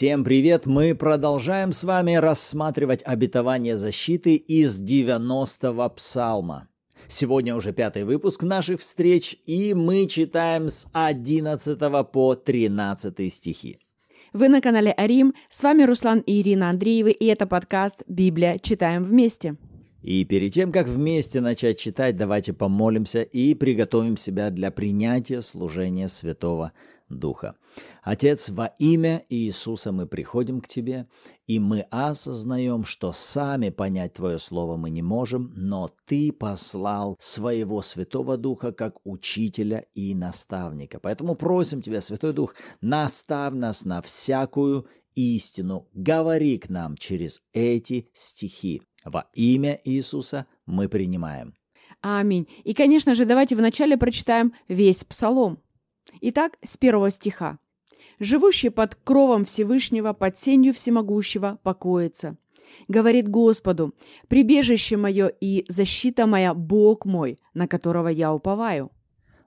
Всем привет! Мы продолжаем с вами рассматривать обетование защиты из 90-го псалма. Сегодня уже пятый выпуск наших встреч, и мы читаем с 11 по 13 стихи. Вы на канале Арим, с вами Руслан и Ирина Андреевы, и это подкаст «Библия. Читаем вместе». И перед тем, как вместе начать читать, давайте помолимся и приготовим себя для принятия служения Святого Духа. Отец, во имя Иисуса мы приходим к Тебе, и мы осознаем, что сами понять Твое Слово мы не можем, но Ты послал своего Святого Духа как учителя и наставника. Поэтому просим Тебя, Святой Дух, наставь нас на всякую истину, говори к нам через эти стихи. Во имя Иисуса мы принимаем. Аминь. И, конечно же, давайте вначале прочитаем весь псалом. Итак, с первого стиха. «Живущий под кровом Всевышнего, под сенью всемогущего, покоится. Говорит Господу, прибежище мое и защита моя, Бог мой, на которого я уповаю».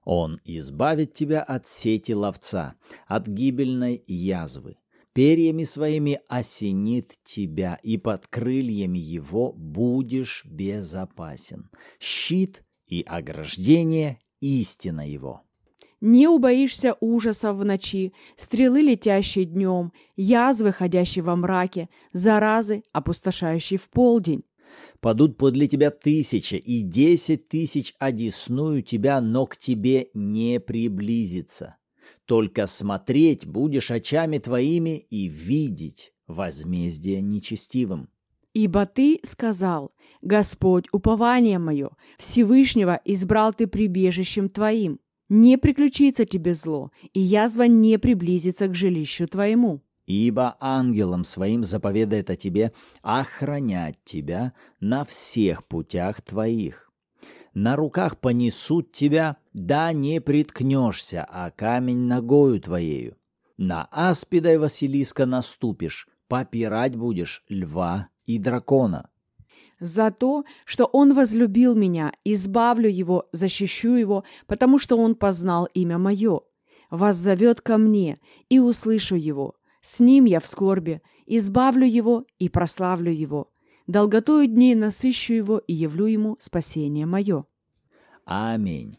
Он избавит тебя от сети ловца, от гибельной язвы. Перьями своими осенит тебя, и под крыльями его будешь безопасен. Щит и ограждение – истина его. Не убоишься ужасов в ночи, стрелы, летящие днем, язвы, ходящие во мраке, заразы, опустошающие в полдень. Падут подле тебя тысяча, и десять тысяч одесную тебя, но к тебе не приблизится. Только смотреть будешь очами твоими и видеть возмездие нечестивым. Ибо ты сказал, Господь, упование мое, Всевышнего избрал ты прибежищем твоим. Не приключится тебе зло, и язва не приблизится к жилищу твоему. Ибо ангелом своим заповедает о тебе охранять тебя на всех путях твоих. На руках понесут тебя, да не приткнешься, а камень ногою твоею. На аспида и Василиска наступишь, попирать будешь льва и дракона за то, что Он возлюбил меня, избавлю Его, защищу Его, потому что Он познал имя Мое. Вас зовет ко мне, и услышу Его. С Ним я в скорби, избавлю Его и прославлю Его. Долготою дней насыщу Его и явлю Ему спасение Мое. Аминь.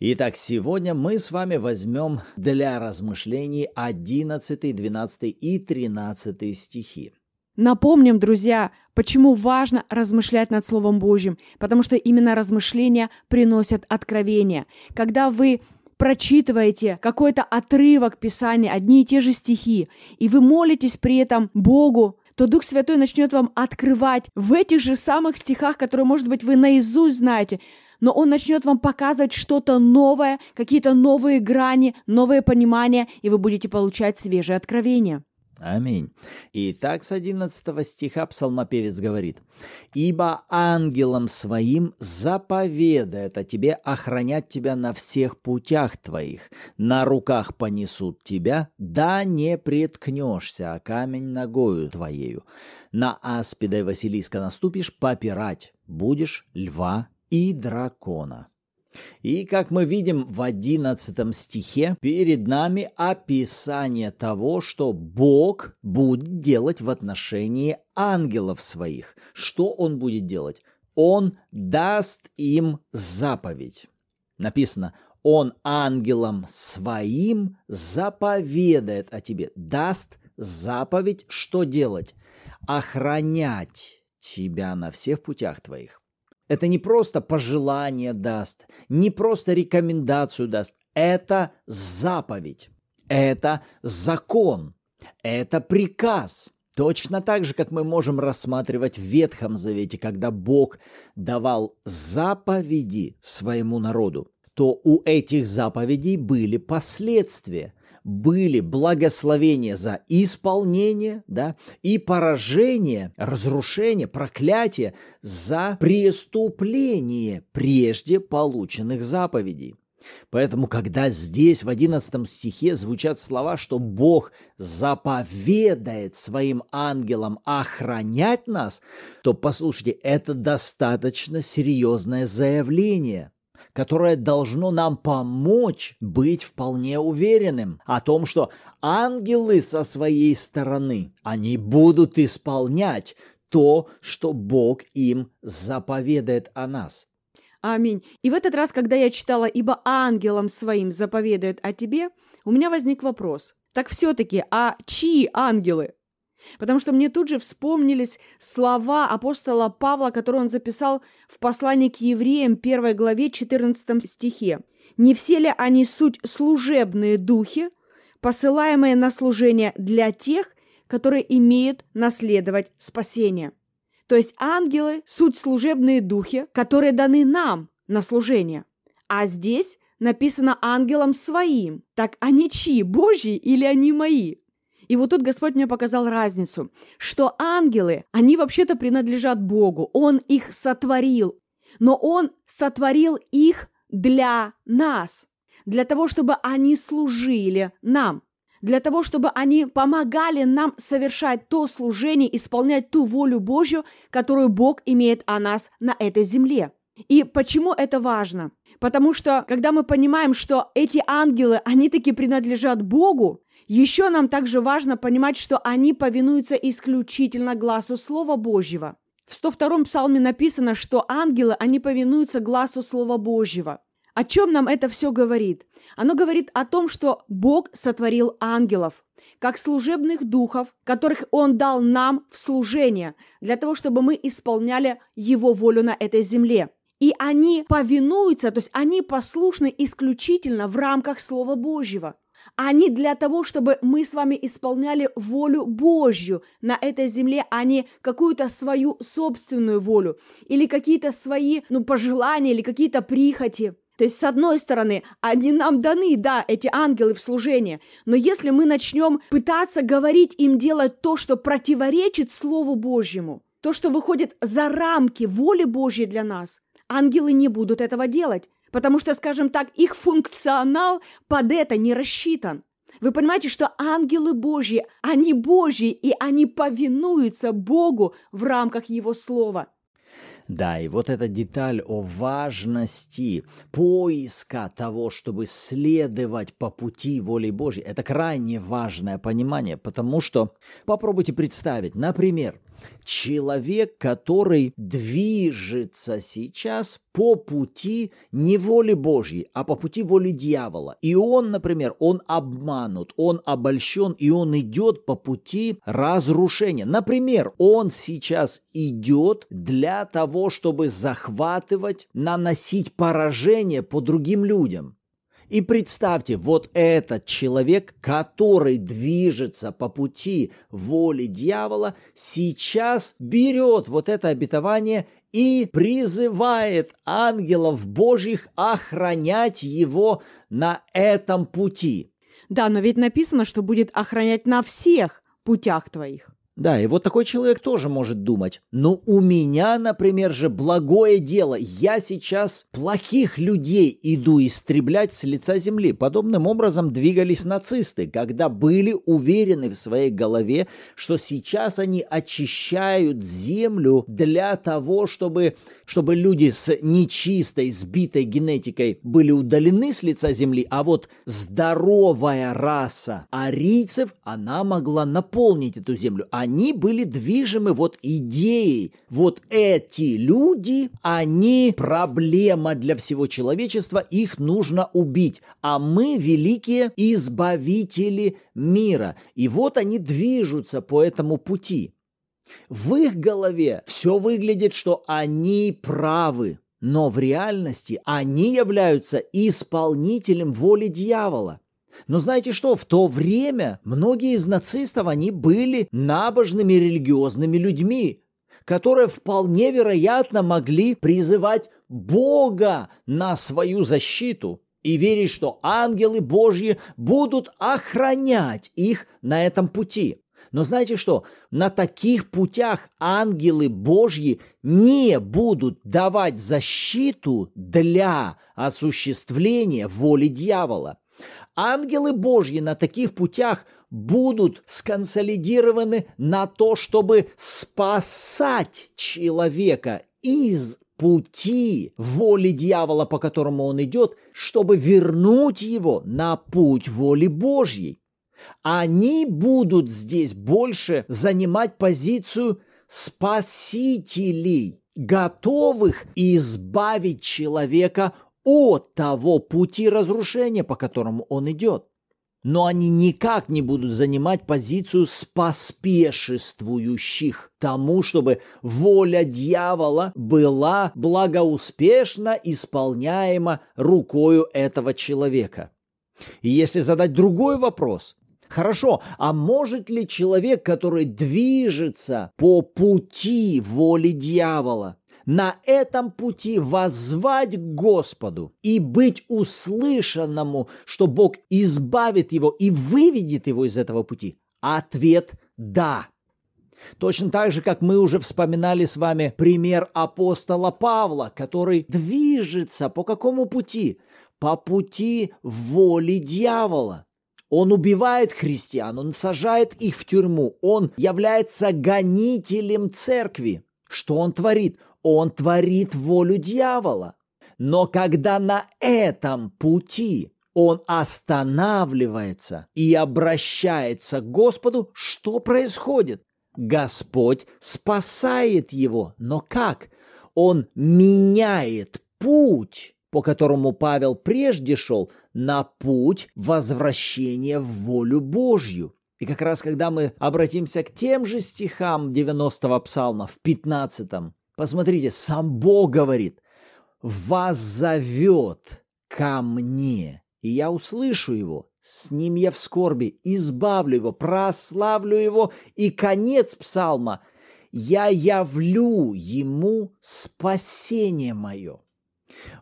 Итак, сегодня мы с вами возьмем для размышлений 11, 12 и 13 стихи. Напомним, друзья, почему важно размышлять над Словом Божьим, потому что именно размышления приносят откровение. Когда вы прочитываете какой-то отрывок Писания, одни и те же стихи, и вы молитесь при этом Богу, то Дух Святой начнет вам открывать в этих же самых стихах, которые, может быть, вы наизусть знаете, но Он начнет вам показывать что-то новое, какие-то новые грани, новые понимания, и вы будете получать свежие откровения. Аминь. И так с 11 стиха псалмопевец говорит, «Ибо ангелом своим заповедает о тебе охранять тебя на всех путях твоих, на руках понесут тебя, да не преткнешься, а камень ногою твоею. На аспида и Василиска наступишь, попирать будешь льва и дракона». И, как мы видим в одиннадцатом стихе, перед нами описание того, что Бог будет делать в отношении ангелов своих. Что Он будет делать? Он даст им заповедь. Написано, Он ангелам своим заповедает о тебе, даст заповедь, что делать? Охранять тебя на всех путях твоих. Это не просто пожелание даст, не просто рекомендацию даст. Это заповедь, это закон, это приказ. Точно так же, как мы можем рассматривать в Ветхом Завете, когда Бог давал заповеди своему народу, то у этих заповедей были последствия были благословения за исполнение, да, и поражение, разрушение, проклятие за преступление прежде полученных заповедей. Поэтому, когда здесь в 11 стихе звучат слова, что Бог заповедает своим ангелам охранять нас, то, послушайте, это достаточно серьезное заявление – которое должно нам помочь быть вполне уверенным о том, что ангелы со своей стороны, они будут исполнять то, что Бог им заповедает о нас. Аминь. И в этот раз, когда я читала «Ибо ангелам своим заповедует о тебе», у меня возник вопрос. Так все-таки, а чьи ангелы? Потому что мне тут же вспомнились слова апостола Павла, которые он записал в послании к евреям, первой главе, 14 стихе. «Не все ли они суть служебные духи, посылаемые на служение для тех, которые имеют наследовать спасение?» То есть ангелы – суть служебные духи, которые даны нам на служение. А здесь написано ангелам своим. Так они чьи, Божьи или они мои? И вот тут Господь мне показал разницу, что ангелы, они вообще-то принадлежат Богу, Он их сотворил, но Он сотворил их для нас, для того, чтобы они служили нам, для того, чтобы они помогали нам совершать то служение, исполнять ту волю Божью, которую Бог имеет о нас на этой земле. И почему это важно? Потому что, когда мы понимаем, что эти ангелы, они таки принадлежат Богу, еще нам также важно понимать, что они повинуются исключительно глазу Слова Божьего. В 102-м псалме написано, что ангелы, они повинуются глазу Слова Божьего. О чем нам это все говорит? Оно говорит о том, что Бог сотворил ангелов, как служебных духов, которых Он дал нам в служение, для того, чтобы мы исполняли Его волю на этой земле. И они повинуются, то есть они послушны исключительно в рамках Слова Божьего они для того, чтобы мы с вами исполняли волю Божью на этой земле, а не какую-то свою собственную волю или какие-то свои ну, пожелания или какие-то прихоти. То есть, с одной стороны, они нам даны, да, эти ангелы в служение, но если мы начнем пытаться говорить им делать то, что противоречит Слову Божьему, то, что выходит за рамки воли Божьей для нас, ангелы не будут этого делать. Потому что, скажем так, их функционал под это не рассчитан. Вы понимаете, что ангелы Божьи, они Божьи, и они повинуются Богу в рамках Его Слова. Да, и вот эта деталь о важности поиска того, чтобы следовать по пути воли Божьей, это крайне важное понимание, потому что попробуйте представить, например, человек, который движется сейчас по пути не воли Божьей, а по пути воли дьявола. И он, например, он обманут, он обольщен, и он идет по пути разрушения. Например, он сейчас идет для того, чтобы захватывать, наносить поражение по другим людям. И представьте, вот этот человек, который движется по пути воли дьявола, сейчас берет вот это обетование и призывает ангелов Божьих охранять его на этом пути. Да, но ведь написано, что будет охранять на всех путях твоих. Да, и вот такой человек тоже может думать, ну у меня, например, же благое дело, я сейчас плохих людей иду истреблять с лица земли. Подобным образом двигались нацисты, когда были уверены в своей голове, что сейчас они очищают землю для того, чтобы, чтобы люди с нечистой, сбитой генетикой были удалены с лица земли, а вот здоровая раса арийцев, она могла наполнить эту землю. А они были движимы вот идеей. Вот эти люди, они проблема для всего человечества, их нужно убить. А мы великие избавители мира. И вот они движутся по этому пути. В их голове все выглядит, что они правы, но в реальности они являются исполнителем воли дьявола. Но знаете что, в то время многие из нацистов, они были набожными религиозными людьми, которые вполне вероятно могли призывать Бога на свою защиту и верить, что ангелы Божьи будут охранять их на этом пути. Но знаете что? На таких путях ангелы Божьи не будут давать защиту для осуществления воли дьявола. Ангелы Божьи на таких путях будут сконсолидированы на то, чтобы спасать человека из пути воли дьявола, по которому он идет, чтобы вернуть его на путь воли Божьей. Они будут здесь больше занимать позицию спасителей, готовых избавить человека от того пути разрушения, по которому он идет. Но они никак не будут занимать позицию споспешествующих тому, чтобы воля дьявола была благоуспешно исполняема рукою этого человека. И если задать другой вопрос, Хорошо, а может ли человек, который движется по пути воли дьявола, на этом пути воззвать к Господу и быть услышанному, что Бог избавит его и выведет его из этого пути? Ответ – да. Точно так же, как мы уже вспоминали с вами пример апостола Павла, который движется по какому пути? По пути воли дьявола. Он убивает христиан, он сажает их в тюрьму, он является гонителем церкви. Что он творит? Он творит волю дьявола. Но когда на этом пути он останавливается и обращается к Господу, что происходит? Господь спасает его. Но как? Он меняет путь, по которому Павел прежде шел, на путь возвращения в волю Божью. И как раз когда мы обратимся к тем же стихам 90-го псалма в 15-м, посмотрите, сам Бог говорит, «Вас зовет ко мне, и я услышу его, с ним я в скорби, избавлю его, прославлю его». И конец псалма – «Я явлю ему спасение мое».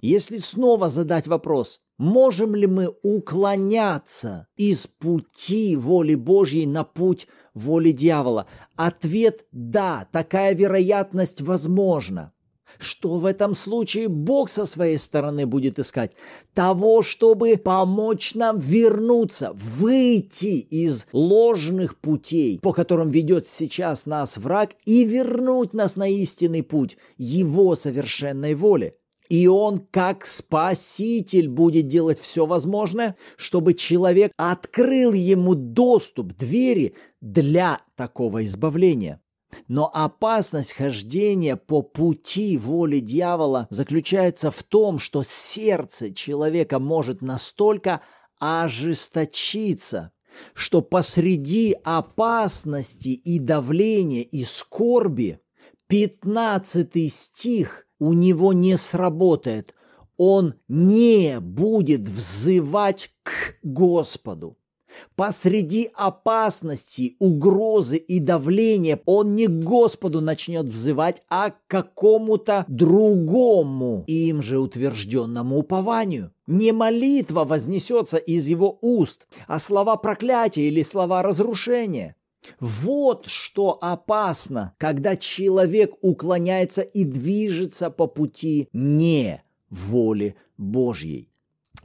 Если снова задать вопрос, можем ли мы уклоняться из пути воли Божьей на путь воли дьявола? Ответ – да, такая вероятность возможна. Что в этом случае Бог со своей стороны будет искать? Того, чтобы помочь нам вернуться, выйти из ложных путей, по которым ведет сейчас нас враг, и вернуть нас на истинный путь Его совершенной воли. И он, как спаситель, будет делать все возможное, чтобы человек открыл ему доступ, двери для такого избавления. Но опасность хождения по пути воли дьявола заключается в том, что сердце человека может настолько ожесточиться, что посреди опасности и давления и скорби 15 стих у него не сработает. Он не будет взывать к Господу. Посреди опасности, угрозы и давления он не к Господу начнет взывать, а к какому-то другому, им же утвержденному упованию. Не молитва вознесется из его уст, а слова проклятия или слова разрушения. Вот что опасно, когда человек уклоняется и движется по пути не воли Божьей.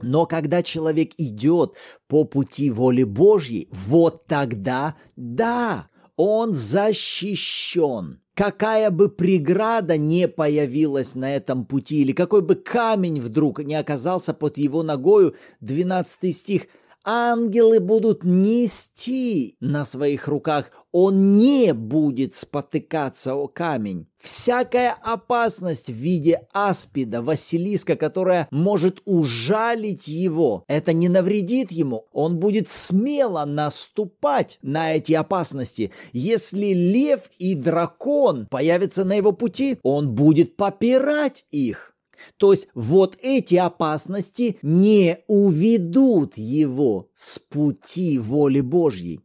Но когда человек идет по пути воли Божьей, вот тогда да, он защищен. Какая бы преграда не появилась на этом пути, или какой бы камень вдруг не оказался под его ногою, 12 стих – ангелы будут нести на своих руках, он не будет спотыкаться о камень. Всякая опасность в виде аспида, Василиска, которая может ужалить его, это не навредит ему. Он будет смело наступать на эти опасности. Если лев и дракон появятся на его пути, он будет попирать их. То есть вот эти опасности не уведут его с пути воли Божьей.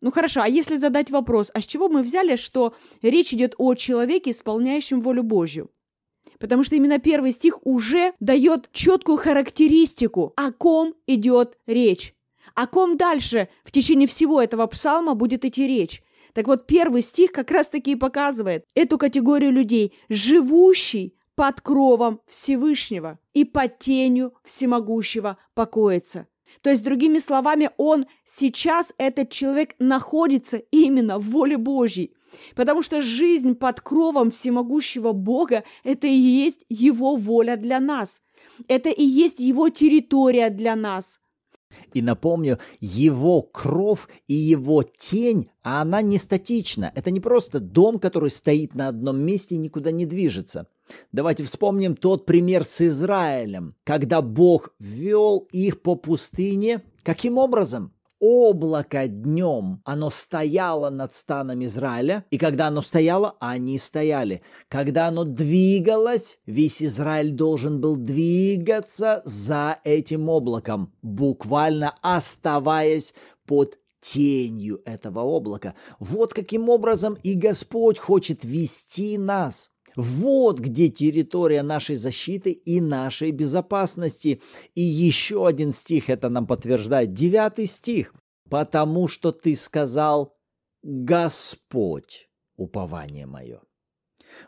Ну хорошо, а если задать вопрос, а с чего мы взяли, что речь идет о человеке, исполняющем волю Божью? Потому что именно первый стих уже дает четкую характеристику, о ком идет речь. О ком дальше в течение всего этого псалма будет идти речь. Так вот, первый стих как раз-таки и показывает эту категорию людей, живущий под кровом Всевышнего и под тенью всемогущего покоится. То есть, другими словами, он сейчас, этот человек, находится именно в воле Божьей. Потому что жизнь под кровом всемогущего Бога – это и есть Его воля для нас. Это и есть Его территория для нас. И напомню, его кровь и его тень, а она не статична. Это не просто дом, который стоит на одном месте и никуда не движется. Давайте вспомним тот пример с Израилем, когда Бог вел их по пустыне. Каким образом? облако днем, оно стояло над станом Израиля, и когда оно стояло, они стояли. Когда оно двигалось, весь Израиль должен был двигаться за этим облаком, буквально оставаясь под тенью этого облака. Вот каким образом и Господь хочет вести нас. Вот где территория нашей защиты и нашей безопасности. И еще один стих это нам подтверждает. Девятый стих. «Потому что ты сказал, Господь, упование мое».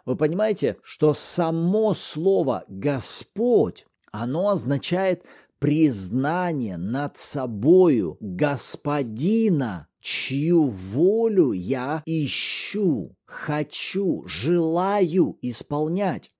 Вы понимаете, что само слово «Господь», оно означает признание над собою Господина, чью волю я ищу, хочу, желаю исполнять.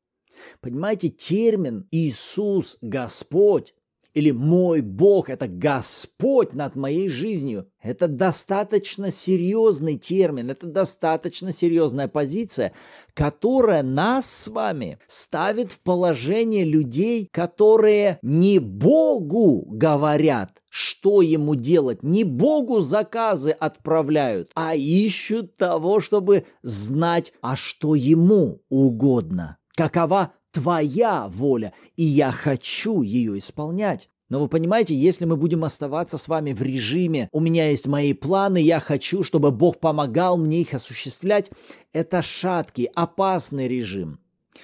Понимаете, термин Иисус Господь или мой Бог – это Господь над моей жизнью. Это достаточно серьезный термин, это достаточно серьезная позиция, которая нас с вами ставит в положение людей, которые не Богу говорят, что ему делать, не Богу заказы отправляют, а ищут того, чтобы знать, а что ему угодно. Какова твоя воля, и я хочу ее исполнять. Но вы понимаете, если мы будем оставаться с вами в режиме «у меня есть мои планы, я хочу, чтобы Бог помогал мне их осуществлять», это шаткий, опасный режим.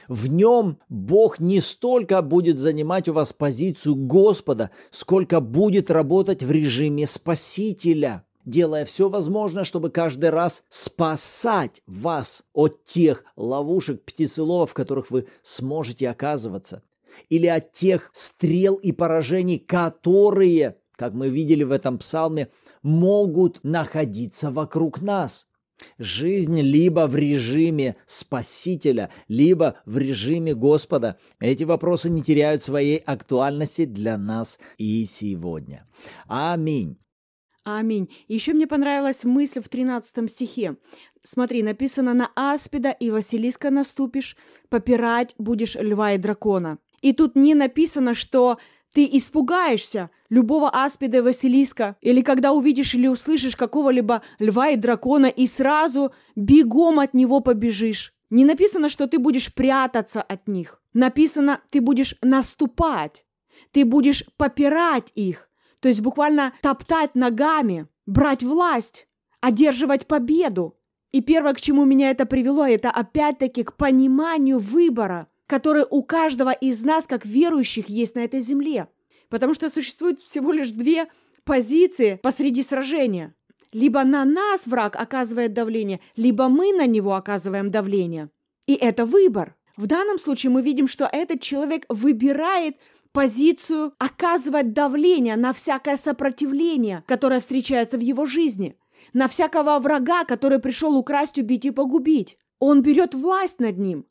В нем Бог не столько будет занимать у вас позицию Господа, сколько будет работать в режиме Спасителя – делая все возможное, чтобы каждый раз спасать вас от тех ловушек, птицеловов, в которых вы сможете оказываться, или от тех стрел и поражений, которые, как мы видели в этом псалме, могут находиться вокруг нас. Жизнь либо в режиме Спасителя, либо в режиме Господа. Эти вопросы не теряют своей актуальности для нас и сегодня. Аминь. Аминь. Еще мне понравилась мысль в 13 стихе. Смотри, написано «На аспида и Василиска наступишь, попирать будешь льва и дракона». И тут не написано, что ты испугаешься любого аспида и Василиска, или когда увидишь или услышишь какого-либо льва и дракона, и сразу бегом от него побежишь. Не написано, что ты будешь прятаться от них. Написано, ты будешь наступать. Ты будешь попирать их. То есть буквально топтать ногами, брать власть, одерживать победу. И первое, к чему меня это привело, это опять-таки к пониманию выбора, который у каждого из нас, как верующих, есть на этой земле. Потому что существует всего лишь две позиции посреди сражения. Либо на нас враг оказывает давление, либо мы на него оказываем давление. И это выбор. В данном случае мы видим, что этот человек выбирает позицию оказывать давление на всякое сопротивление, которое встречается в его жизни, на всякого врага, который пришел украсть, убить и погубить. Он берет власть над ним.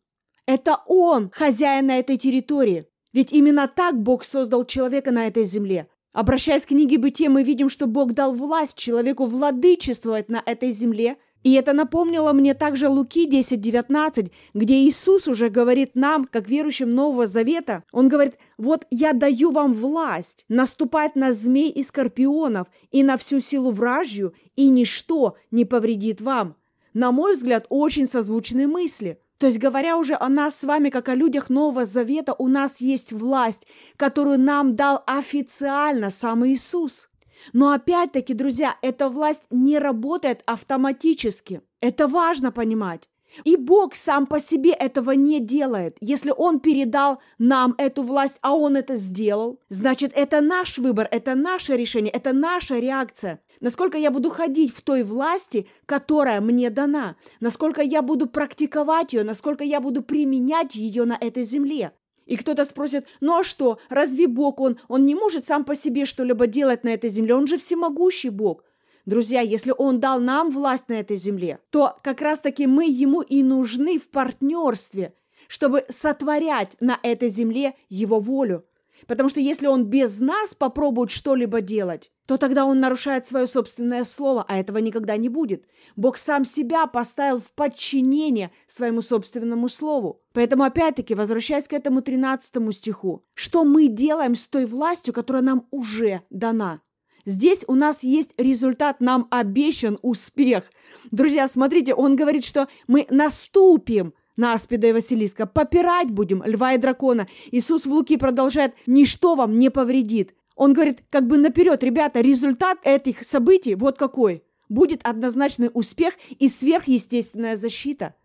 Это он хозяин на этой территории. Ведь именно так Бог создал человека на этой земле. Обращаясь к книге Бытия, мы видим, что Бог дал власть человеку владычествовать на этой земле и это напомнило мне также Луки 10.19, где Иисус уже говорит нам, как верующим Нового Завета, Он говорит, вот я даю вам власть наступать на змей и скорпионов и на всю силу вражью, и ничто не повредит вам. На мой взгляд, очень созвучные мысли. То есть, говоря уже о нас с вами, как о людях Нового Завета, у нас есть власть, которую нам дал официально сам Иисус. Но опять-таки, друзья, эта власть не работает автоматически. Это важно понимать. И Бог сам по себе этого не делает. Если Он передал нам эту власть, а Он это сделал, значит, это наш выбор, это наше решение, это наша реакция. Насколько я буду ходить в той власти, которая мне дана, насколько я буду практиковать ее, насколько я буду применять ее на этой земле. И кто-то спросит, ну а что, разве Бог он? Он не может сам по себе что-либо делать на этой земле, он же всемогущий Бог. Друзья, если Он дал нам власть на этой земле, то как раз-таки мы Ему и нужны в партнерстве, чтобы сотворять на этой земле Его волю. Потому что если Он без нас попробует что-либо делать, то тогда он нарушает свое собственное слово, а этого никогда не будет. Бог сам себя поставил в подчинение своему собственному слову. Поэтому, опять-таки, возвращаясь к этому 13 стиху, что мы делаем с той властью, которая нам уже дана? Здесь у нас есть результат, нам обещан успех. Друзья, смотрите, он говорит, что мы наступим на аспида и Василиска, попирать будем льва и дракона. Иисус в Луки продолжает, ничто вам не повредит. Он говорит, как бы наперед, ребята, результат этих событий вот какой. Будет однозначный успех и сверхъестественная защита.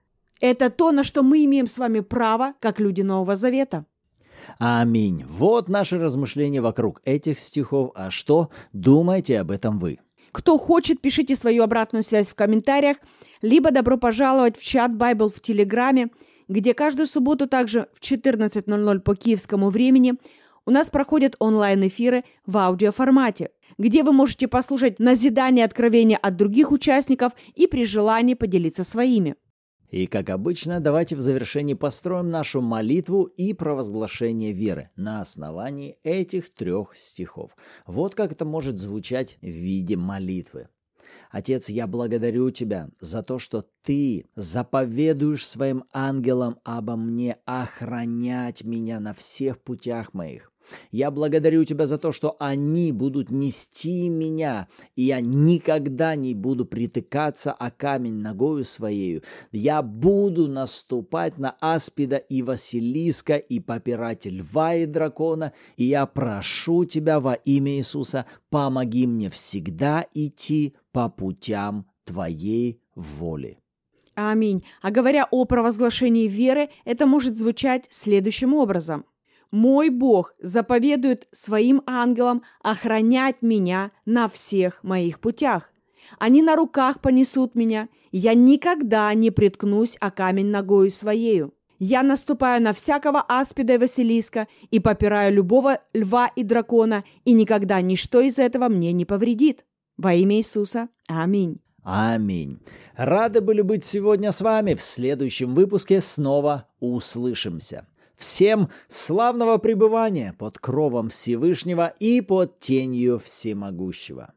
Это то, на что мы имеем с вами право, как люди Нового Завета. Аминь. Вот наши размышления вокруг этих стихов. А что думаете об этом вы? Кто хочет, пишите свою обратную связь в комментариях, либо добро пожаловать в чат Bible в Телеграме, где каждую субботу также в 14.00 по киевскому времени у нас проходят онлайн-эфиры в аудиоформате, где вы можете послушать назидание откровения от других участников и при желании поделиться своими. И, как обычно, давайте в завершении построим нашу молитву и провозглашение веры на основании этих трех стихов. Вот как это может звучать в виде молитвы. Отец, я благодарю Тебя за то, что Ты заповедуешь своим ангелам обо мне охранять меня на всех путях моих. Я благодарю Тебя за то, что они будут нести меня, и я никогда не буду притыкаться о камень ногою своею. Я буду наступать на аспида и Василиска и попирать льва и дракона, и я прошу Тебя во имя Иисуса, помоги мне всегда идти по путям Твоей воли. Аминь. А говоря о провозглашении веры, это может звучать следующим образом. Мой Бог заповедует своим ангелам охранять меня на всех моих путях. Они на руках понесут меня, я никогда не приткнусь о камень ногою своею. Я наступаю на всякого аспида и Василиска и попираю любого льва и дракона, и никогда ничто из этого мне не повредит. Во имя Иисуса. Аминь. Аминь. Рады были быть сегодня с вами. В следующем выпуске снова услышимся. Всем славного пребывания под кровом Всевышнего и под тенью Всемогущего.